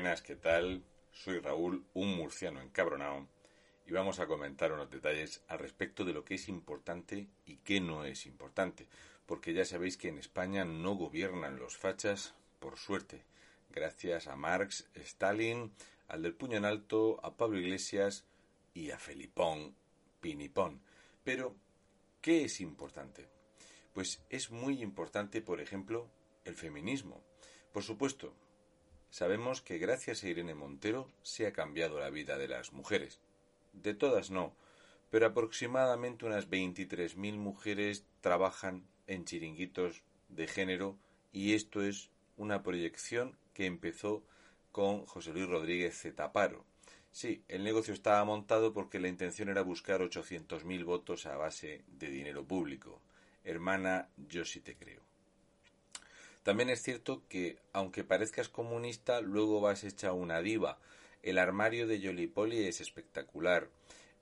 Buenas, ¿qué tal? Soy Raúl, un murciano encabronado, y vamos a comentar unos detalles al respecto de lo que es importante y qué no es importante, porque ya sabéis que en España no gobiernan los fachas, por suerte, gracias a Marx, Stalin, al del puño en alto, a Pablo Iglesias y a Felipón, Pinipón. Pero, ¿qué es importante? Pues es muy importante, por ejemplo, el feminismo. Por supuesto, sabemos que gracias a Irene Montero se ha cambiado la vida de las mujeres. De todas no, pero aproximadamente unas 23.000 mujeres trabajan en chiringuitos de género y esto es una proyección que empezó con José Luis Rodríguez Zetaparo. Sí, el negocio estaba montado porque la intención era buscar 800.000 votos a base de dinero público. Hermana, yo sí te creo. También es cierto que, aunque parezcas comunista, luego vas hecha una diva. El armario de Jolipoli es espectacular.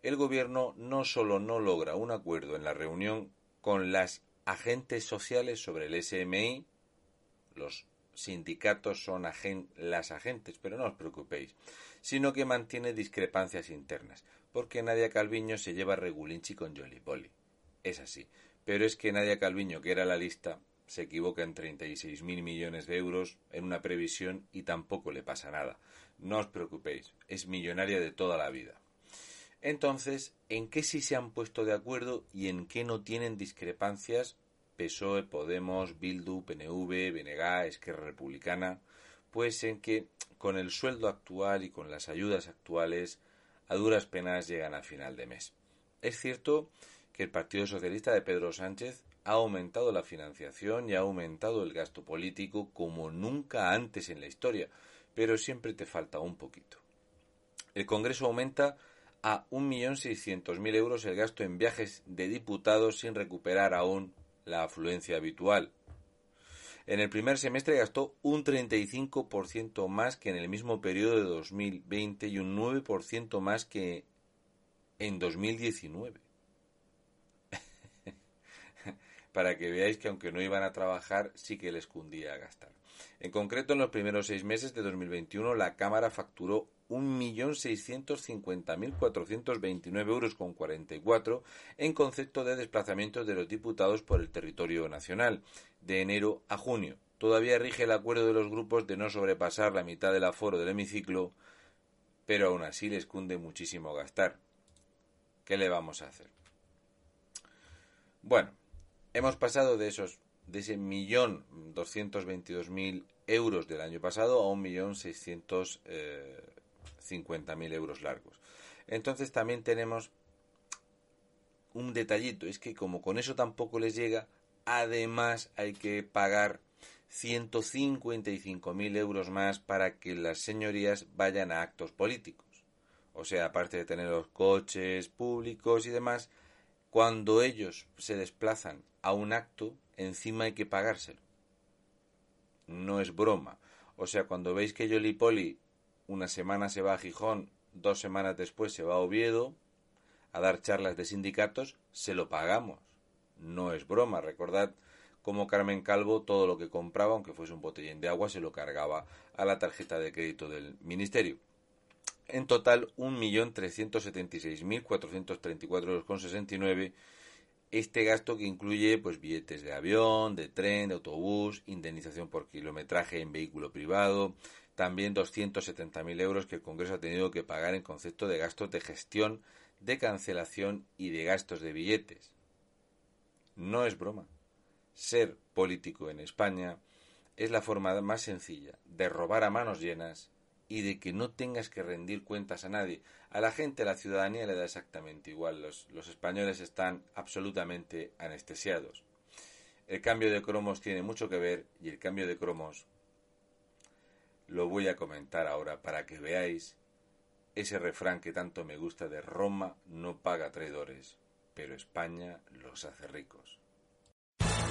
El gobierno no solo no logra un acuerdo en la reunión con las agentes sociales sobre el SMI, los sindicatos son las agentes, pero no os preocupéis, sino que mantiene discrepancias internas, porque Nadia Calviño se lleva regulinchi con Jolly Es así. Pero es que Nadia Calviño, que era la lista, se equivoca en 36.000 millones de euros en una previsión y tampoco le pasa nada. No os preocupéis, es millonaria de toda la vida. Entonces, ¿en qué sí se han puesto de acuerdo y en qué no tienen discrepancias PSOE, Podemos, Bildu, PNV, BNG, Esquerra Republicana, pues en que con el sueldo actual y con las ayudas actuales a duras penas llegan a final de mes. Es cierto que el Partido Socialista de Pedro Sánchez ha aumentado la financiación y ha aumentado el gasto político como nunca antes en la historia, pero siempre te falta un poquito. El Congreso aumenta a 1.600.000 euros el gasto en viajes de diputados sin recuperar aún la afluencia habitual. En el primer semestre gastó un 35% más que en el mismo periodo de 2020 y un 9% más que en 2019. Para que veáis que aunque no iban a trabajar, sí que les cundía a gastar. En concreto, en los primeros seis meses de 2021, la Cámara facturó 1.650.429 euros con 44 en concepto de desplazamientos de los diputados por el territorio nacional, de enero a junio. Todavía rige el acuerdo de los grupos de no sobrepasar la mitad del aforo del hemiciclo, pero aún así les cunde muchísimo gastar. ¿Qué le vamos a hacer? Bueno, hemos pasado de esos de ese millón doscientos veintidós mil euros del año pasado a un millón seiscientos eh, 50.000 euros largos. Entonces también tenemos un detallito, es que como con eso tampoco les llega, además hay que pagar 155.000 euros más para que las señorías vayan a actos políticos. O sea, aparte de tener los coches públicos y demás, cuando ellos se desplazan a un acto, encima hay que pagárselo. No es broma. O sea, cuando veis que Yoli Poli una semana se va a Gijón, dos semanas después se va a Oviedo a dar charlas de sindicatos, se lo pagamos. No es broma, recordad cómo Carmen Calvo todo lo que compraba, aunque fuese un botellín de agua, se lo cargaba a la tarjeta de crédito del ministerio. En total, 1.376.434 euros con 69 este gasto que incluye pues billetes de avión, de tren, de autobús, indemnización por kilometraje en vehículo privado, también 270.000 euros que el Congreso ha tenido que pagar en concepto de gastos de gestión, de cancelación y de gastos de billetes. No es broma. Ser político en España es la forma más sencilla de robar a manos llenas y de que no tengas que rendir cuentas a nadie. A la gente, a la ciudadanía le da exactamente igual. Los, los españoles están absolutamente anestesiados. El cambio de cromos tiene mucho que ver y el cambio de cromos lo voy a comentar ahora para que veáis ese refrán que tanto me gusta de Roma no paga traidores, pero España los hace ricos.